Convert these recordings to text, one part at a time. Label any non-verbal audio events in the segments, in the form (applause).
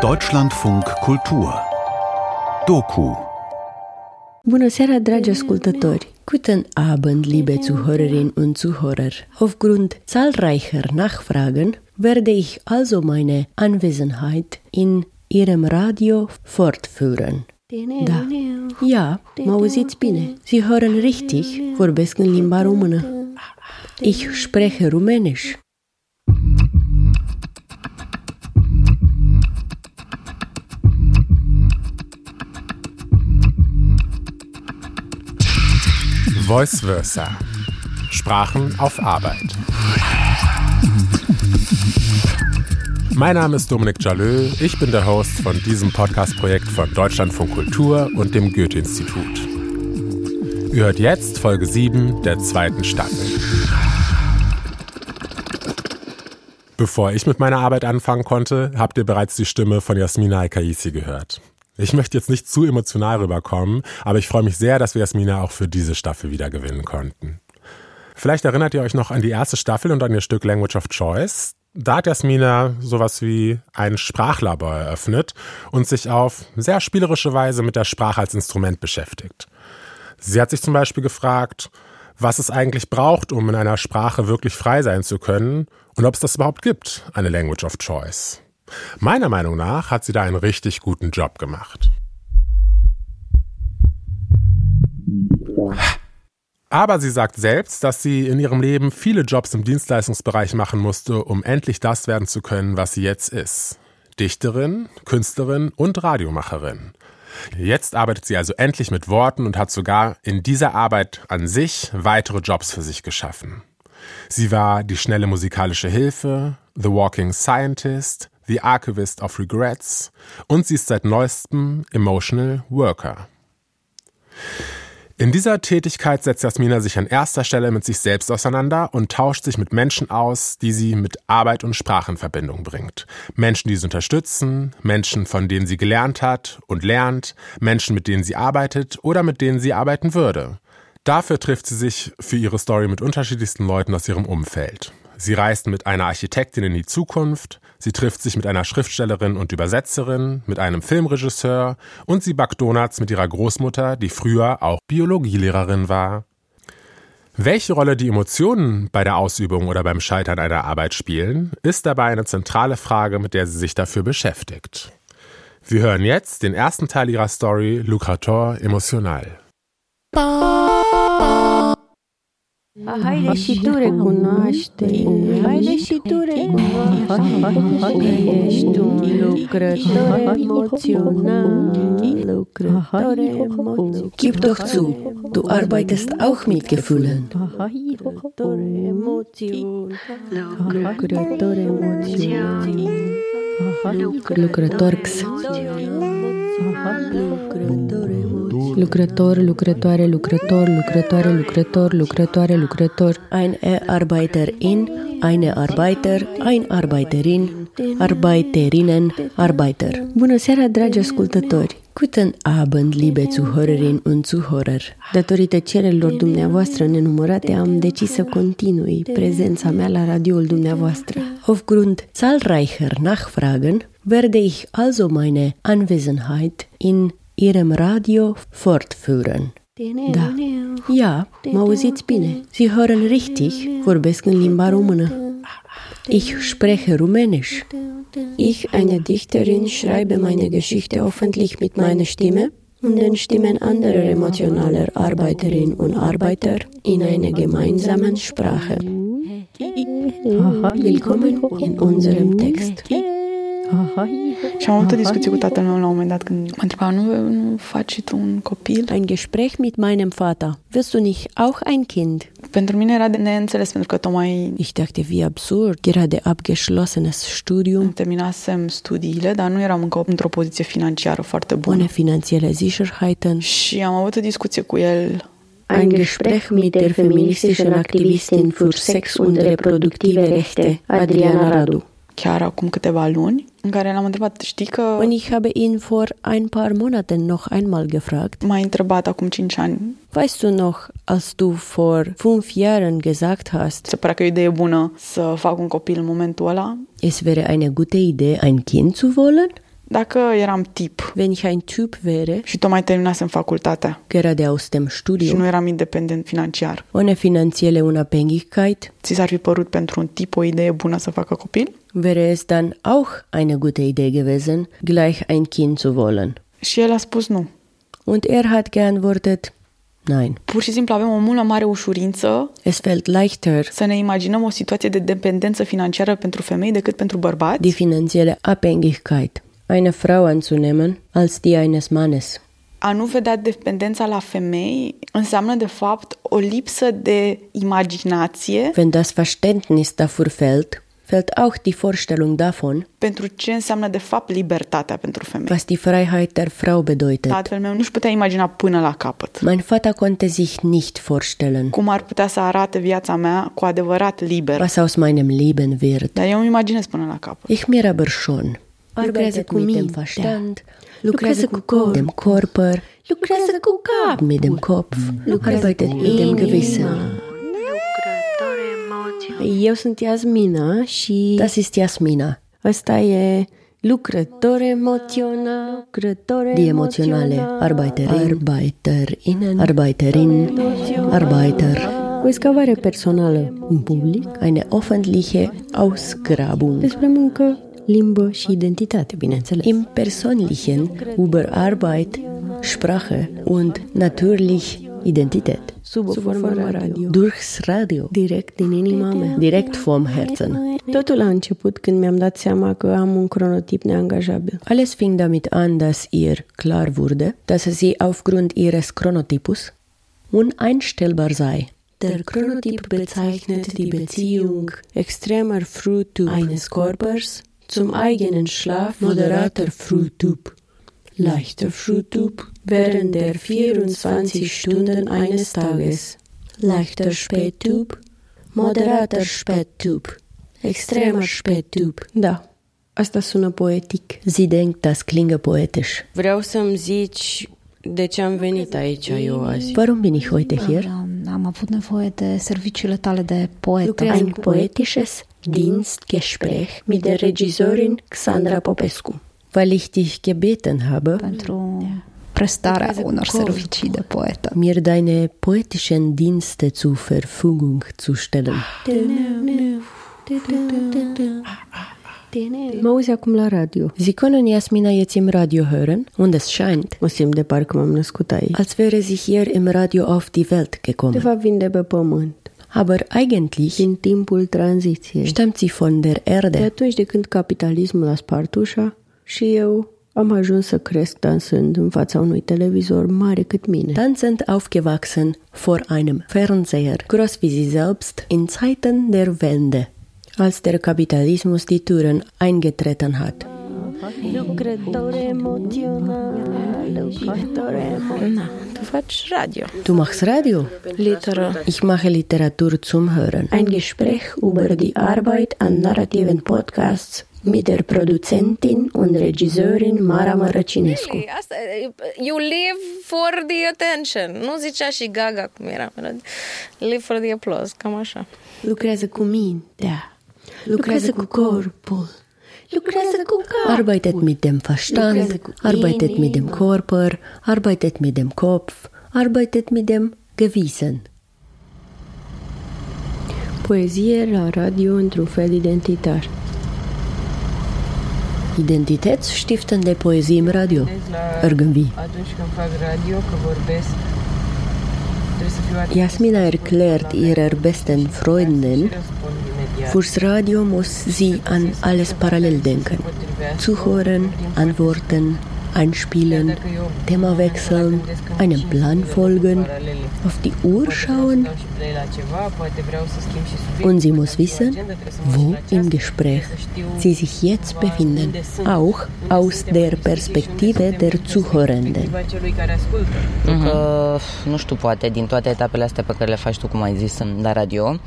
Deutschlandfunk Kultur Doku Bună seara, dragi ascultători! Guten Abend, liebe Zuhörerinnen und Zuhörer. Aufgrund zahlreicher Nachfragen werde ich also meine Anwesenheit in Ihrem Radio fortführen. Da. Ja, mă auziți bine. Sie hören richtig, vorbesc în limba română. Ich spreche Rumänisch. Voice Versa. Sprachen auf Arbeit. Mein Name ist Dominik Jalö, ich bin der Host von diesem Podcast-Projekt von Deutschlandfunk Kultur und dem Goethe-Institut. Ihr hört jetzt Folge 7 der zweiten Staffel. Bevor ich mit meiner Arbeit anfangen konnte, habt ihr bereits die Stimme von Jasmina Al-Kaisi gehört. Ich möchte jetzt nicht zu emotional rüberkommen, aber ich freue mich sehr, dass wir Jasmina auch für diese Staffel wieder gewinnen konnten. Vielleicht erinnert ihr euch noch an die erste Staffel und an ihr Stück Language of Choice. Da hat Jasmina sowas wie ein Sprachlabor eröffnet und sich auf sehr spielerische Weise mit der Sprache als Instrument beschäftigt. Sie hat sich zum Beispiel gefragt, was es eigentlich braucht, um in einer Sprache wirklich frei sein zu können und ob es das überhaupt gibt, eine Language of Choice. Meiner Meinung nach hat sie da einen richtig guten Job gemacht. Aber sie sagt selbst, dass sie in ihrem Leben viele Jobs im Dienstleistungsbereich machen musste, um endlich das werden zu können, was sie jetzt ist. Dichterin, Künstlerin und Radiomacherin. Jetzt arbeitet sie also endlich mit Worten und hat sogar in dieser Arbeit an sich weitere Jobs für sich geschaffen. Sie war die schnelle musikalische Hilfe, The Walking Scientist, The Archivist of Regrets und sie ist seit neuestem Emotional Worker. In dieser Tätigkeit setzt Jasmina sich an erster Stelle mit sich selbst auseinander und tauscht sich mit Menschen aus, die sie mit Arbeit und Sprache in Verbindung bringt. Menschen, die sie unterstützen, Menschen, von denen sie gelernt hat und lernt, Menschen, mit denen sie arbeitet oder mit denen sie arbeiten würde. Dafür trifft sie sich für ihre Story mit unterschiedlichsten Leuten aus ihrem Umfeld. Sie reist mit einer Architektin in die Zukunft, sie trifft sich mit einer Schriftstellerin und Übersetzerin, mit einem Filmregisseur und sie backt Donuts mit ihrer Großmutter, die früher auch Biologielehrerin war. Welche Rolle die Emotionen bei der Ausübung oder beim Scheitern einer Arbeit spielen, ist dabei eine zentrale Frage, mit der sie sich dafür beschäftigt. Wir hören jetzt den ersten Teil ihrer Story Lucrator Emotional. Haide și tu recunoaște Haide și tu recunoaște Ești un lucrător emoțional Lucrător emoțional Gib doch zu, du arbeitest auch mit Gefühlen. Lucrător emoțional Lucrător emoțional Lucrătorx Lucrător, lucrătoare, lucrător, lucrătoare, lucrător, lucrătoare, lucrător. Ein Arbeiterin, eine Arbeiter, ein Arbeiterin, Arbeiterinnen, Arbeiter. Bună seara, dragi ascultători! Guten Abend, liebe Zuhörerinnen und Zuhörer! Datorită cererilor dumneavoastră nenumărate, am decis să continui prezența mea la radioul dumneavoastră. Aufgrund zahlreicher Nachfragen werde ich also meine Anwesenheit in Ihrem Radio fortführen. Da. Ja, mă auziți bine. Sie hören richtig, vorbesc în limba română. Ich spreche Rumänisch. Ich, eine Dichterin, schreibe meine Geschichte hoffentlich mit meiner Stimme und den Stimmen anderer emotionaler Arbeiterinnen und Arbeiter in einer gemeinsamen Sprache. Willkommen in unserem Text. Și am avut o discuție cu tatăl meu la un moment dat când mă întreba, nu, nu faci și tu un copil? Ein Gespräch mit meinem Vater. Wirst du nicht auch ein Kind? Pentru mine era de neînțeles, pentru că tocmai Ich dachte, wie absurd. Gerade abgeschlossenes Studium, terminasem studiile, dar nu eram încă într-o poziție financiară foarte bună. ohne finanzielle Sicherheiten. Și am avut o discuție cu el Ein Gespräch mit der feministischen Aktivistin für Sex und reproduktive Rechte, Adriana Radu. Chiar acum câteva luni în care l-am întrebat, știi că Und ich habe ihn vor ein paar Monaten noch einmal gefragt, m-ai întrebat acum 5 ani, weißt du noch, als du vor fünf Jahren gesagt hast, se părea că e o idee bună să fac un copil în momentul ăla? es wäre eine gute Idee, ein Kind zu wollen? Dacă eram tip Wenn ich ein Typ wäre, și tocmai terminasem facultatea gerade aus dem și Studium, nu eram independent financiar, ohne finanzielle Unabhängigkeit, ți s-ar fi părut pentru un tip o idee bună să facă copil? wäre es dann auch eine gute Idee gewesen, gleich ein Kind zu wollen. Și el a spus nu. Und er hat geantwortet, nein. Pur și simplu avem o mult mai mare ușurință Es fällt leichter, să ne imaginăm o situație de dependență financiară pentru femei decât pentru bărbați? die finanzielle Abhängigkeit einer Frau anzunehmen als die eines Mannes. A nu vedea dependența la femei înseamnă, de fapt, o lipsă de imaginație Wenn das Verständnis dafür fehlt, fällt auch die Vorstellung davon, pentru ce înseamnă, de fapt, libertatea pentru femei. was die Freiheit der Frau bedeutet. Tatăl meu nu-și putea imagina până la capăt. Mein Vater konnte sich nicht vorstellen, Cum ar putea să arate viața mea cu adevărat liber. was aus meinem Leben wird. Dar eu îmi imaginez până la capăt. Ich mir aber schon. Lucrează mit dem Verstand, lucrează cu corp, dem Körper, lucrează cu cap, mit dem Kopf, arbeitet mit dem Gewissen. Eu sunt Yasmina și das ist Yasmina. Asta e lucrător emoțional, lucrător Die emotionale Arbeiterin, Arbeiterinnen, Arbeiterin, Arbeiter. O excavare personală în public, eine offentliche Ausgrabung. Despre muncă, limbă și identitate, bineînțeles. Im Persönlichen über Arbeit, Sprache und natürlich Identität. Sub o formă radio. Durchs Radio. Direct din inima mea. Direct vom Herzen. Totul a început când mi-am dat seama că am un cronotip neangajabil. Alles fing damit an, dass ihr klar wurde, dass sie aufgrund ihres Chronotypus uneinstellbar sei. Der Chronotyp bezeichnet die Beziehung extremer Frühtyp eines Körpers zum eigenen Schlaf moderater Frühtyp. Leichter Frühtyp während der 24 Stunden eines Tages. Leichter Spättyp, moderater Spättyp, extremer Spättyp. Da, asta sună poetic. Sie denkt, das klinge poetisch. Vreau să-mi zici de ce am venit aici eu azi. Warum bin ich heute hier? Am, avut nevoie de serviciile tale de poetă. Ein poetisches Dienstgespräch mit der Regisseurin Xandra Popescu. Weil ich dich gebeten habe, pentru prestarea unor servicii de poetă. mir deine poetischen Dienste zur Verfügung zu stellen. Auzi acum la radio. Sie können Jasmina jetzt im Radio hören und es scheint, mă simt de parcă m-am născut aici, als wäre sie hier im Radio auf die Welt De gekommen. fapt vin de pe pământ. Aber eigentlich Din timpul tranziției. stammt sie von der De Erde. atunci de când capitalismul a spart ușa și eu am ajuns să cresc dansând în fața unui televizor mare cât mine. Tanzend aufgewachsen vor einem Fernseher, groß wie sie selbst, in Zeiten der Wende, als der Kapitalismus die Türen eingetreten hat. Du machst Radio? Literă. Ich mache Literatur zum Hören. Ein Gespräch über die Arbeit an narrativen Podcasts mit der Produzentin und Regisseurin Mara Mărăcinescu. Ei, Asta, e, you live for the attention. Nu zicea și Gaga cum era. Live for the applause, cam așa. Lucrează cu mintea. Lucrează cu corpul. Lucrează cu. Arbeitet mit dem Verstand, arbeitet mit dem Körper, arbeitet mit dem Kopf, arbeitet mit dem Gewissen. Poezie la radio într-un fel identitar. Identitätsstiftende Poesie im Radio. Irgendwie. Atunci când fac radio, că vorbesc, trebuie să fiu atent. Jasmina erklärt ihrer besten Freundin. Fürs Radio muss sie an alles parallel denken. Zuhören, antworten, einspielen, Thema wechseln, einem Plan folgen, auf die Uhr schauen und sie muss wissen, wo im Gespräch sie sich jetzt befinden, auch aus der Perspektive der Zuhörenden. Pentru că, nu știu, poate din toate etapele astea pe care le faci tu, cum ai zis, la radio,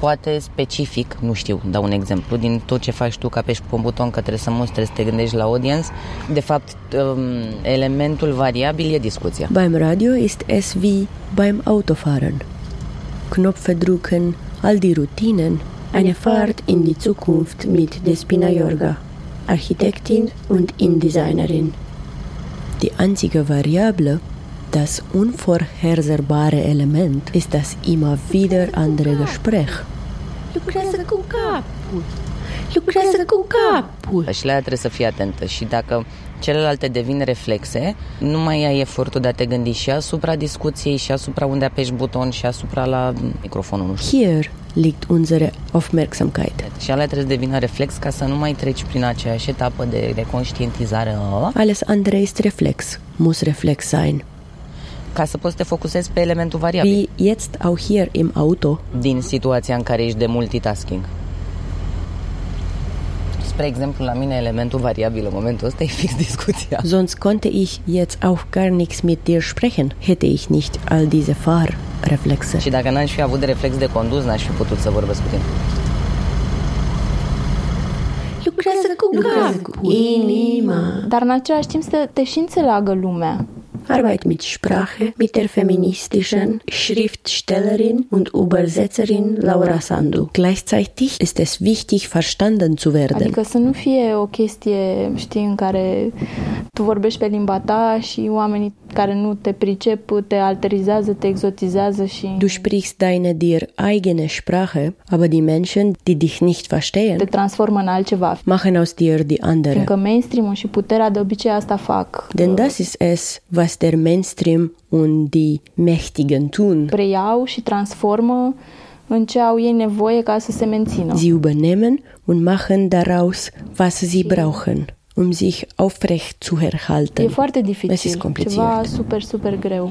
poate specific, nu știu, dau un exemplu, din tot ce faci tu ca pe un buton că trebuie să mostri, să te gândești la audience, de fapt um, elementul variabil e discuția. Beim Radio ist es wie beim Autofahren. Knöpfe drücken, all die Routinen, eine Fahrt in die Zukunft mit Despina Jorga, Architektin und Indesignerin. Die einzige Variable, das unvorhersehbare Element, ist das immer wieder andere Gespräch. Lucrează cu capul. Lucrează cu capul. Și la aia trebuie să fii atentă și dacă celelalte devin reflexe, nu mai ai efortul de a te gândi și asupra discuției, și asupra unde apeși buton, și asupra la microfonul, nu știu. Hier liegt unsere Aufmerksamkeit. Și alea trebuie să devină reflex ca să nu mai treci prin aceeași etapă de, de conștientizare ă, Alles andere ist Reflex, muss Reflex sein. Ca să poți să te focusezi pe elementul variabil Wie jetzt auch hier im Auto. din situația în care ești de multitasking. Spre exemplu, la mine elementul variabil în momentul ăsta e fix discuția. Sonst konnte ich jetzt auch gar nichts mit dir sprechen, hätte ich nicht all diese Fahrreflexe. Și dacă n-aș fi avut de reflex de condus, n-aș fi putut să vorbesc cu tine. Lucrează cu capul. Inima. Dar în același timp să te și înțeleagă lumea. Arbeit mit Sprache mit der feministischen Schriftstellerin und Übersetzerin Laura Sandu. Gleichzeitig ist es wichtig, verstanden zu werden. Adică să nu fie o chestie, știi, în care tu vorbești pe limba ta și oamenii care nu te pricep te alterizează, te exotizează și Du sprichst deine dir eigene Sprache, aber die Menschen, die dich nicht te verstehen, transformă în altceva. machen aus dir die andere. Fiindcă mainstream-ul și puterea de obicei asta fac. Denn das ist es, was der Mainstream und die Mächtigen tun. Preiau și transformă în ce au ei nevoie ca să se mențină. Sie übernehmen und machen daraus, was sie brauchen, um sich aufrecht zu E erhalten. foarte Es ist dificil, kompliziert. ceva super, super greu.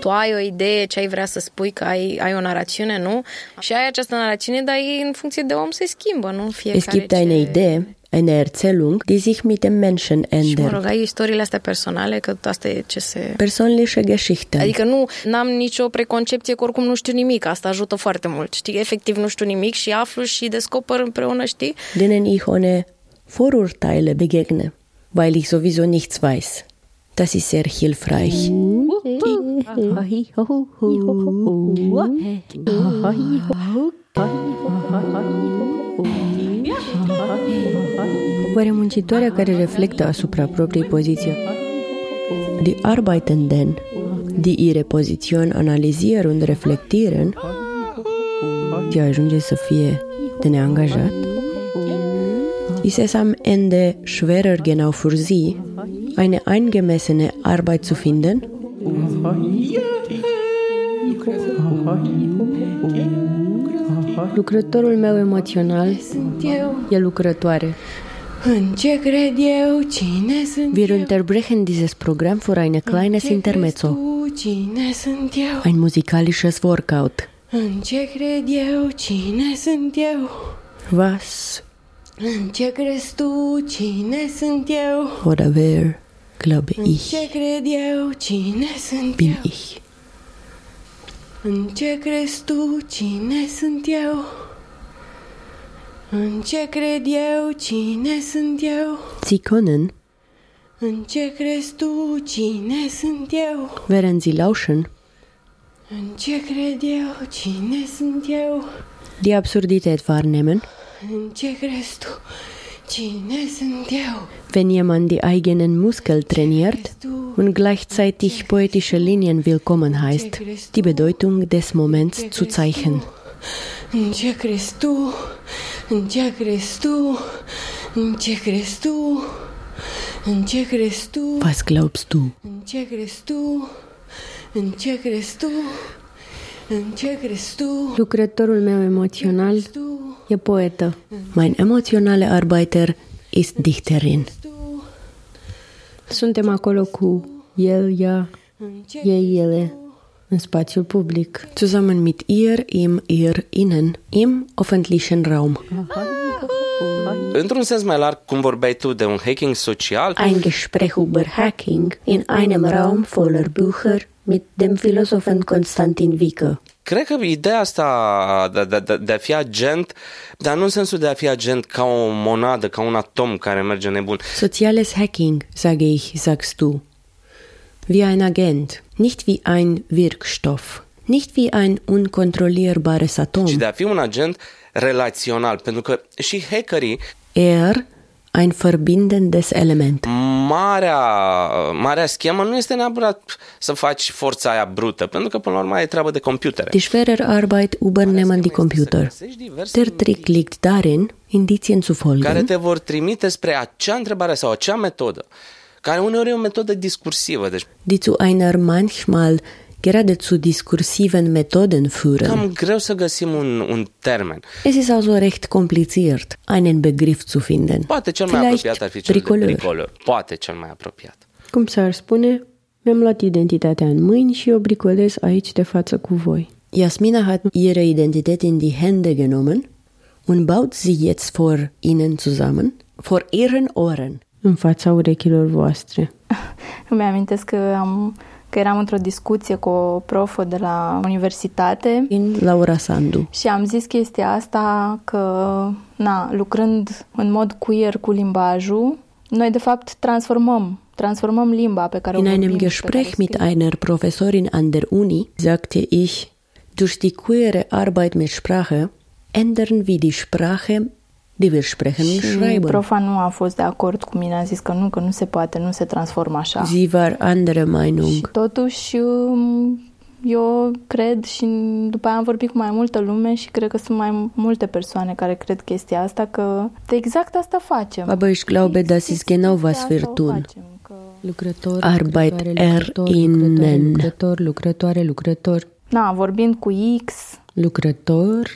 Tu ai o idee ce ai vrea să spui, că ai, ai o narațiune, nu? Și ai această narațiune, dar ei în funcție de om se schimbă, nu? Fiecare Es gibt ce... eine Idee, eine Erzählung, die sich mit dem Menschen mă rog, ändert. ai istoriile astea personale, că asta e ce se... Persönliche Geschichten. Adică nu am nicio preconcepție că oricum nu știu nimic. Asta ajută foarte mult. Știi, efectiv nu știu nimic și aflu și descoper împreună, știi? denen ich ohne Vorurteile begegne, weil ich sowieso nichts weiß. Das ist sehr hilfreich. Oare muncitoarea care reflectă asupra propriei poziții, die Arbeitenden, die ihre Position analysieren und reflektieren, die ajunge să fie de neangajat? Ist es am Ende schwerer genau für Sie, eine angemessene Arbeit zu finden? Lucrătorul meu emoțional e lucrătoare. Wir unterbrechen dieses Programm für eine kleines Intermezzo, ein musikalisches Workout. Was oder wer, glaube ich, bin ich. În ce cred eu? Cine sunt eu? Sie können, În ce crezi tu? Cine sunt eu? während Sie lauschen, În ce cred eu? Cine sunt eu? die Absurdität wahrnehmen, În ce crezi tu? Wenn jemand die eigenen Muskeln trainiert und gleichzeitig poetische Linien willkommen heißt, die Bedeutung des Moments zu zeichnen. În ce crezi tu? În ce crezi tu? În ce crezi tu? În ce crezi tu? Was glaubst du? În ce crezi tu? În ce crezi tu? În ce crezi tu? Lucrătorul meu emoțional Tu? e poetă. Mein emotionale Arbeiter ist Dichterin. Tu? Suntem acolo cu el, ea, În ce ei, ele, în spațiul public. Zusammen mit ihr, ihm, ihr, ihnen, im öffentlichen Raum. Într-un sens mai larg, cum vorbeai tu de un hacking social, Ein Gespräch über Hacking in einem Raum voller Bücher mit dem Philosophen Konstantin Wicke. cred că ideea asta de, de, de, de a fi agent, dar nu în sensul de a fi agent ca o monadă, ca un atom care merge nebun, Soziales Hacking, sage ich, sagst du. Wie ein Agent, nicht wie ein Wirkstoff, nicht wie ein unkontrollierbares Atom. ci de a fi un agent relațional, pentru că și hackerii Er, ein verbindendes Element. marea, marea schemă nu este neapărat să faci forța aia brută, pentru că până la urmă e treabă de computere. Die schwere Arbeit übernehmen die Computer. Der Trick liegt darin, Indizien zu care folgen, te vor trimite spre acea întrebare sau acea metodă, care uneori e o metodă discursivă, deci die zu einer manchmal geradezu diskursiven Methoden führen. cam greu să găsim un, un termen. Es ist also recht kompliziert, einen Begriff zu finden. Poate cel mai Vielleicht apropiat ar fi cel bricoleur. de bricoleur. Poate cel mai apropiat. Cum s-ar spune, mi-am luat identitatea în mâini și o bricolez aici de față cu voi. Jasmina hat ihre Identität in die Hände genommen und baut sie jetzt vor ihnen zusammen, vor ihren Ohren. În fața urechilor voastre. (laughs) Îmi amintesc că, am, că eram într-o discuție cu o profă de la universitate In Laura Sandu. și am zis chestia asta că, na, lucrând în mod queer cu limbajul, noi de fapt transformăm, transformăm limba pe care o In vorbim einem și pe Gespräch care o mit scriem. einer Professorin an der Uni sagte ich, durch die queere Arbeit mit Sprache ändern wir die Sprache, die wir sprechen und Și schreiben. profa nu a fost de acord cu mine, a zis că nu, că nu se poate, nu se transformă așa. Sie war anderer Și Meinung. totuși um, eu cred și după aia am vorbit cu mai multă lume și cred că sunt mai multe persoane care cred chestia asta, că exact asta facem. Aber ich glaube, das ist genau was wir Asta o tun. facem, că- Lucrător, Arbeit lucrătoare, lucrător, erinnern. lucrător, lucrătoare, lucrător. Na, vorbind cu X, Lucrător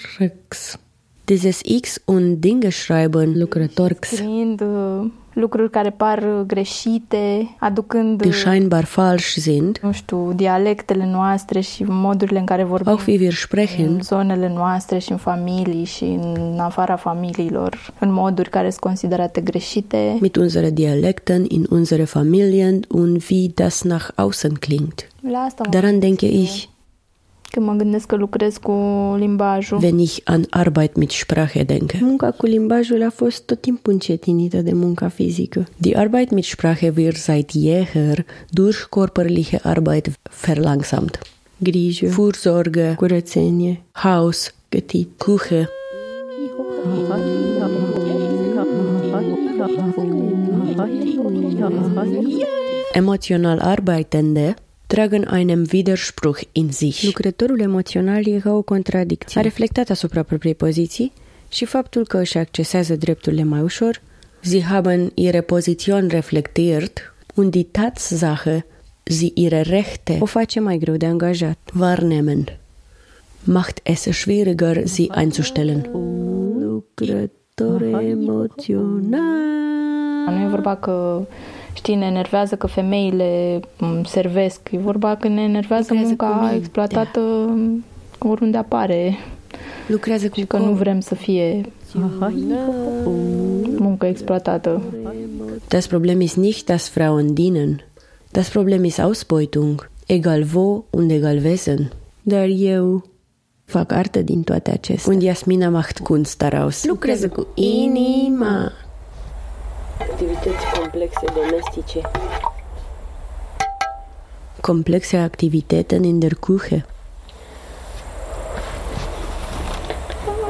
X. Dieses X und Dinge schreiben, lucrător X, scriind uh, lucruri care par uh, greșite, aducând, die uh, scheinbar falsch sind, nu știu, dialectele noastre și modurile în care vorbim. Auch wie wir sprechen, în zonele noastre și în familii și în afara familiilor, în moduri care sunt considerate greșite. mit unseren Dialekten in unsere Familien und wie das nach außen klingt. Daran denke ich, Când mă gândesc că lucrez cu limbajul. wenn ich an Arbeit mit Sprache denke. Munca cu limbajul a fost tot timpul încetinită de munca fizică. Die Arbeit mit Sprache wird seit jeher durch körperliche Arbeit verlangsamt. Grijă, Fürsorge, curățenie, Haus, gătit. Küche, emotional Arbeitende tragen einen Widerspruch in sich. Lucrătorul emoțional e ca o contradicție. A reflectat asupra propriei poziții și faptul că își accesează drepturile mai ușor, sie haben ihre Position reflektiert und die Tatsache, sie ihre Rechte O face mai greu de angajat. wahrnehmen, macht es schwieriger, sie einzustellen. Lucrător emoțional. Nu e vorba că, știi, ne enervează că femeile m, servesc. E vorba că ne enervează Lucrează cu munca minte. exploatată m, oriunde apare Lucrează cu și că nu vrem să fie muncă exploatată. Das Problem ist nicht, dass Frauen dienen. Das Problem ist Ausbeutung, egal wo und egal wessen. Dar eu fac artă din toate acestea. Und Jasmina macht Kunst daraus. Lucrează cu inima. Activități complexe domestice. Komplexe Aktivitäten in der Küche.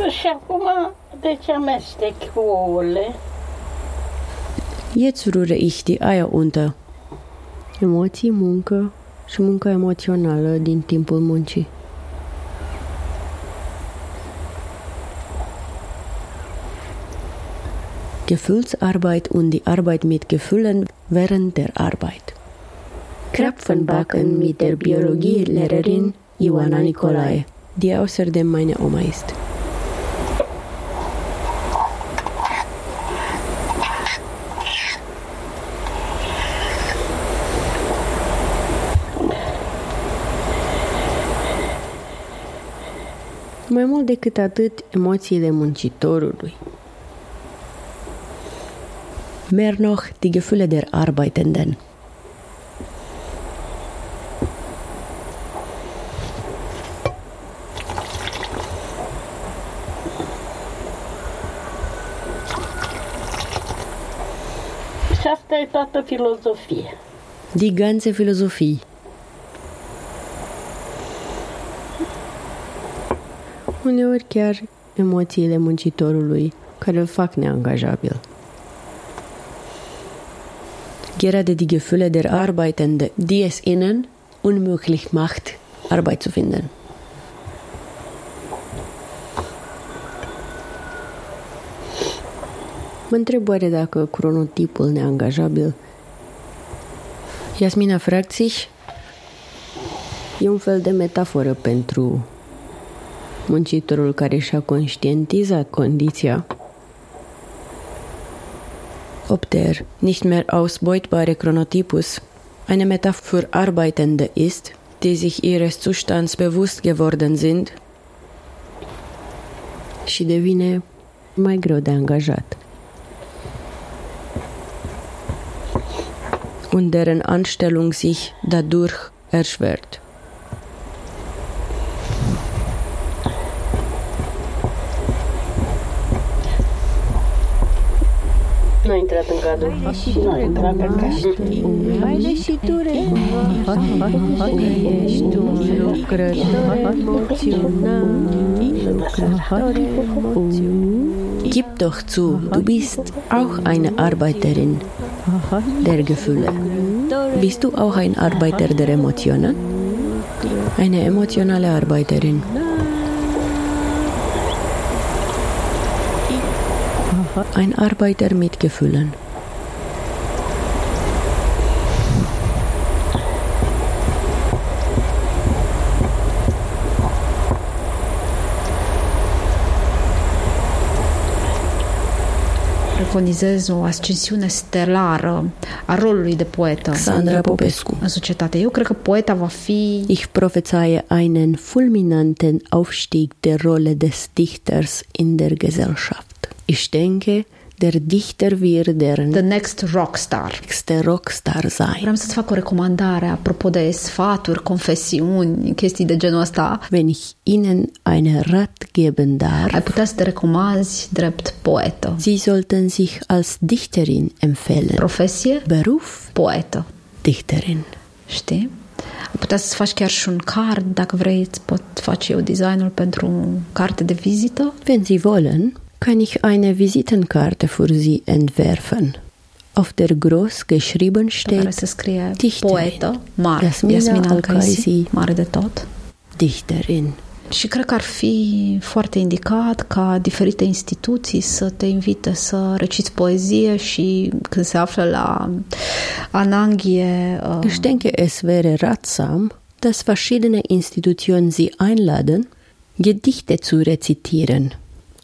Și acum, de ce amestec cu ouăle? Jetzt rühre ich die Eier unter. Emoții, muncă și muncă emoțională din timpul muncii. Gefühlsarbeit und die Arbeit mit Gefühlen während der Arbeit. Krapfenbacken mit der Biologielehrerin Ioana Nicolae, die außerdem meine Oma ist. Mai mult decât atât, emoțiile muncitorului. Mehr noch die Gefühle der Arbeitenden. Și asta e toată filozofia. Die ganze Philosophie. Uneori chiar emoțiile muncitorului care îl fac neangajabil. Gerade die Gefühle der Arbeitenden, die es ihnen unmöglich macht, Arbeit zu finden. Mă întreb oare dacă cronotipul neangajabil Jasmina fragt sich, e un fel de metaforă pentru muncitorul care și-a conștientizat condiția. Ob der nicht mehr ausbeutbare Chronotypus eine Metapher für Arbeitende ist, die sich ihres Zustands bewusst geworden sind și devine mai greu de angajat. und deren Anstellung sich dadurch erschwert. Nu a intrat în cadru. Nu a intrat cadru. Haide și tu, Ești un. Lucrător emoțional. Gib doch zu, du bist auch eine Arbeiterin der Gefühle. Bist du auch ein Arbeiter der Emotionen? Eine emotionale Arbeiterin. Ein Arbeiter mit Gefühlen. preconizez o ascensiune stelară a rolului de poetă Sandra Popescu. în societate. Eu cred că poeta va fi Ich prophezeie einen fulminanten Aufstieg der Rolle des Dichters in der Gesellschaft. Ich denke, der Dichter wird der the next rock star. nächste Rockstar sein. Vreau să-ți fac o recomandare apropo de sfaturi, confesiuni, chestii de genul ăsta. Wenn ich Ihnen einen Rat geben darf, Ai putea să te recomanzi drept poetă. Sie sollten sich als Dichterin empfehlen. Profesie? Beruf? Poetă. Dichterin. Știi? Putea să faci chiar și un card, dacă vrei, îți pot face eu designul pentru carte de vizită. Wenn Sie wollen, kann ich eine Visitenkarte für Sie entwerfen. Auf der groß geschrieben steht Dichterin. mare, Yasmina. Al-Kaisi, mare de tot. Dichterin. Și cred că ar fi foarte indicat ca diferite instituții să te invite să reciți poezie și când se află la ananghie uh, Ich denke, es wäre ratsam, dass verschiedene Institutionen Sie einladen, Gedichte zu rezitieren.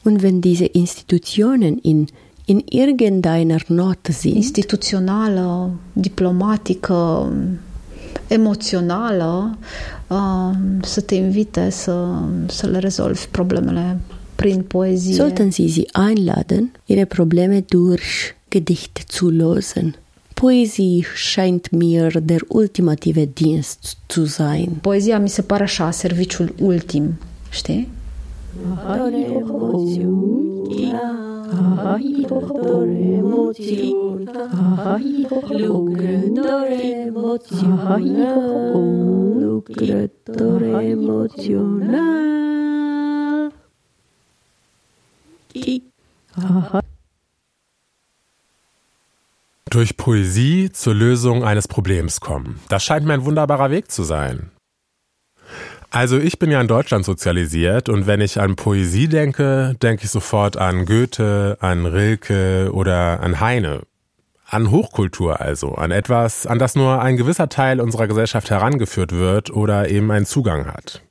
Und wenn diese Institutionen in, in irgendeiner Note sind, instituțională, diplomatică, emoțională, uh, să te invite să, să le rezolvi problemele prin poezie. sollten Sie sie einladen, Ihre Probleme durch Gedichte zu lösen. Poesie scheint mir der ultimative Dienst zu sein. Poezia mi se pare așa, serviciul ultim, știi? Durch Poesie zur Lösung eines Problems kommen. Das scheint mir ein wunderbarer Weg zu sein. Also ich bin ja in Deutschland sozialisiert und wenn ich an Poesie denke, denke ich sofort an Goethe, an Rilke oder an Heine. An Hochkultur also, an etwas, an das nur ein gewisser Teil unserer Gesellschaft herangeführt wird oder eben einen Zugang hat.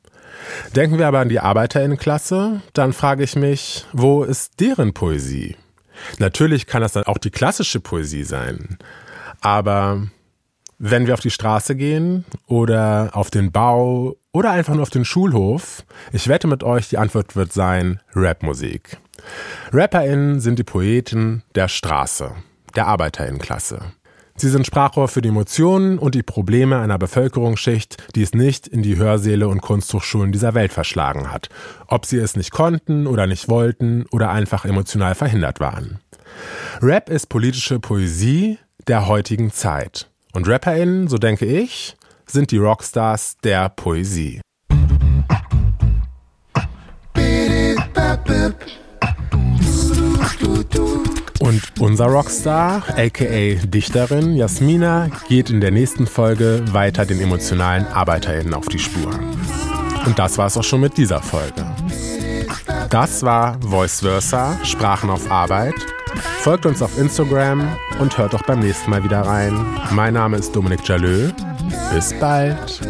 Denken wir aber an die Arbeiterinnenklasse, dann frage ich mich, wo ist deren Poesie? Natürlich kann das dann auch die klassische Poesie sein, aber wenn wir auf die Straße gehen oder auf den Bau oder einfach nur auf den Schulhof, ich wette mit euch, die Antwort wird sein Rapmusik. RapperInnen sind die Poeten der Straße. der Arbeiterinnenklasse. Sie sind Sprachrohr für die Emotionen und die Probleme einer Bevölkerungsschicht, die es nicht in die Hörsäle und Kunsthochschulen dieser Welt verschlagen hat, ob sie es nicht konnten oder nicht wollten oder einfach emotional verhindert waren. Rap ist politische Poesie der heutigen Zeit. Und RapperInnen, so denke ich, sind die Rockstars der Poesie. Und unser Rockstar, aka Dichterin Jasmina, geht in der nächsten Folge weiter den emotionalen ArbeiterInnen auf die Spur. Und das war es auch schon mit dieser Folge. Das war Voice Versa, Sprachen auf Arbeit. Folgt uns auf Instagram und hört auch beim nächsten Mal wieder rein. Mein Name ist Dominik Jalö. Bis bald.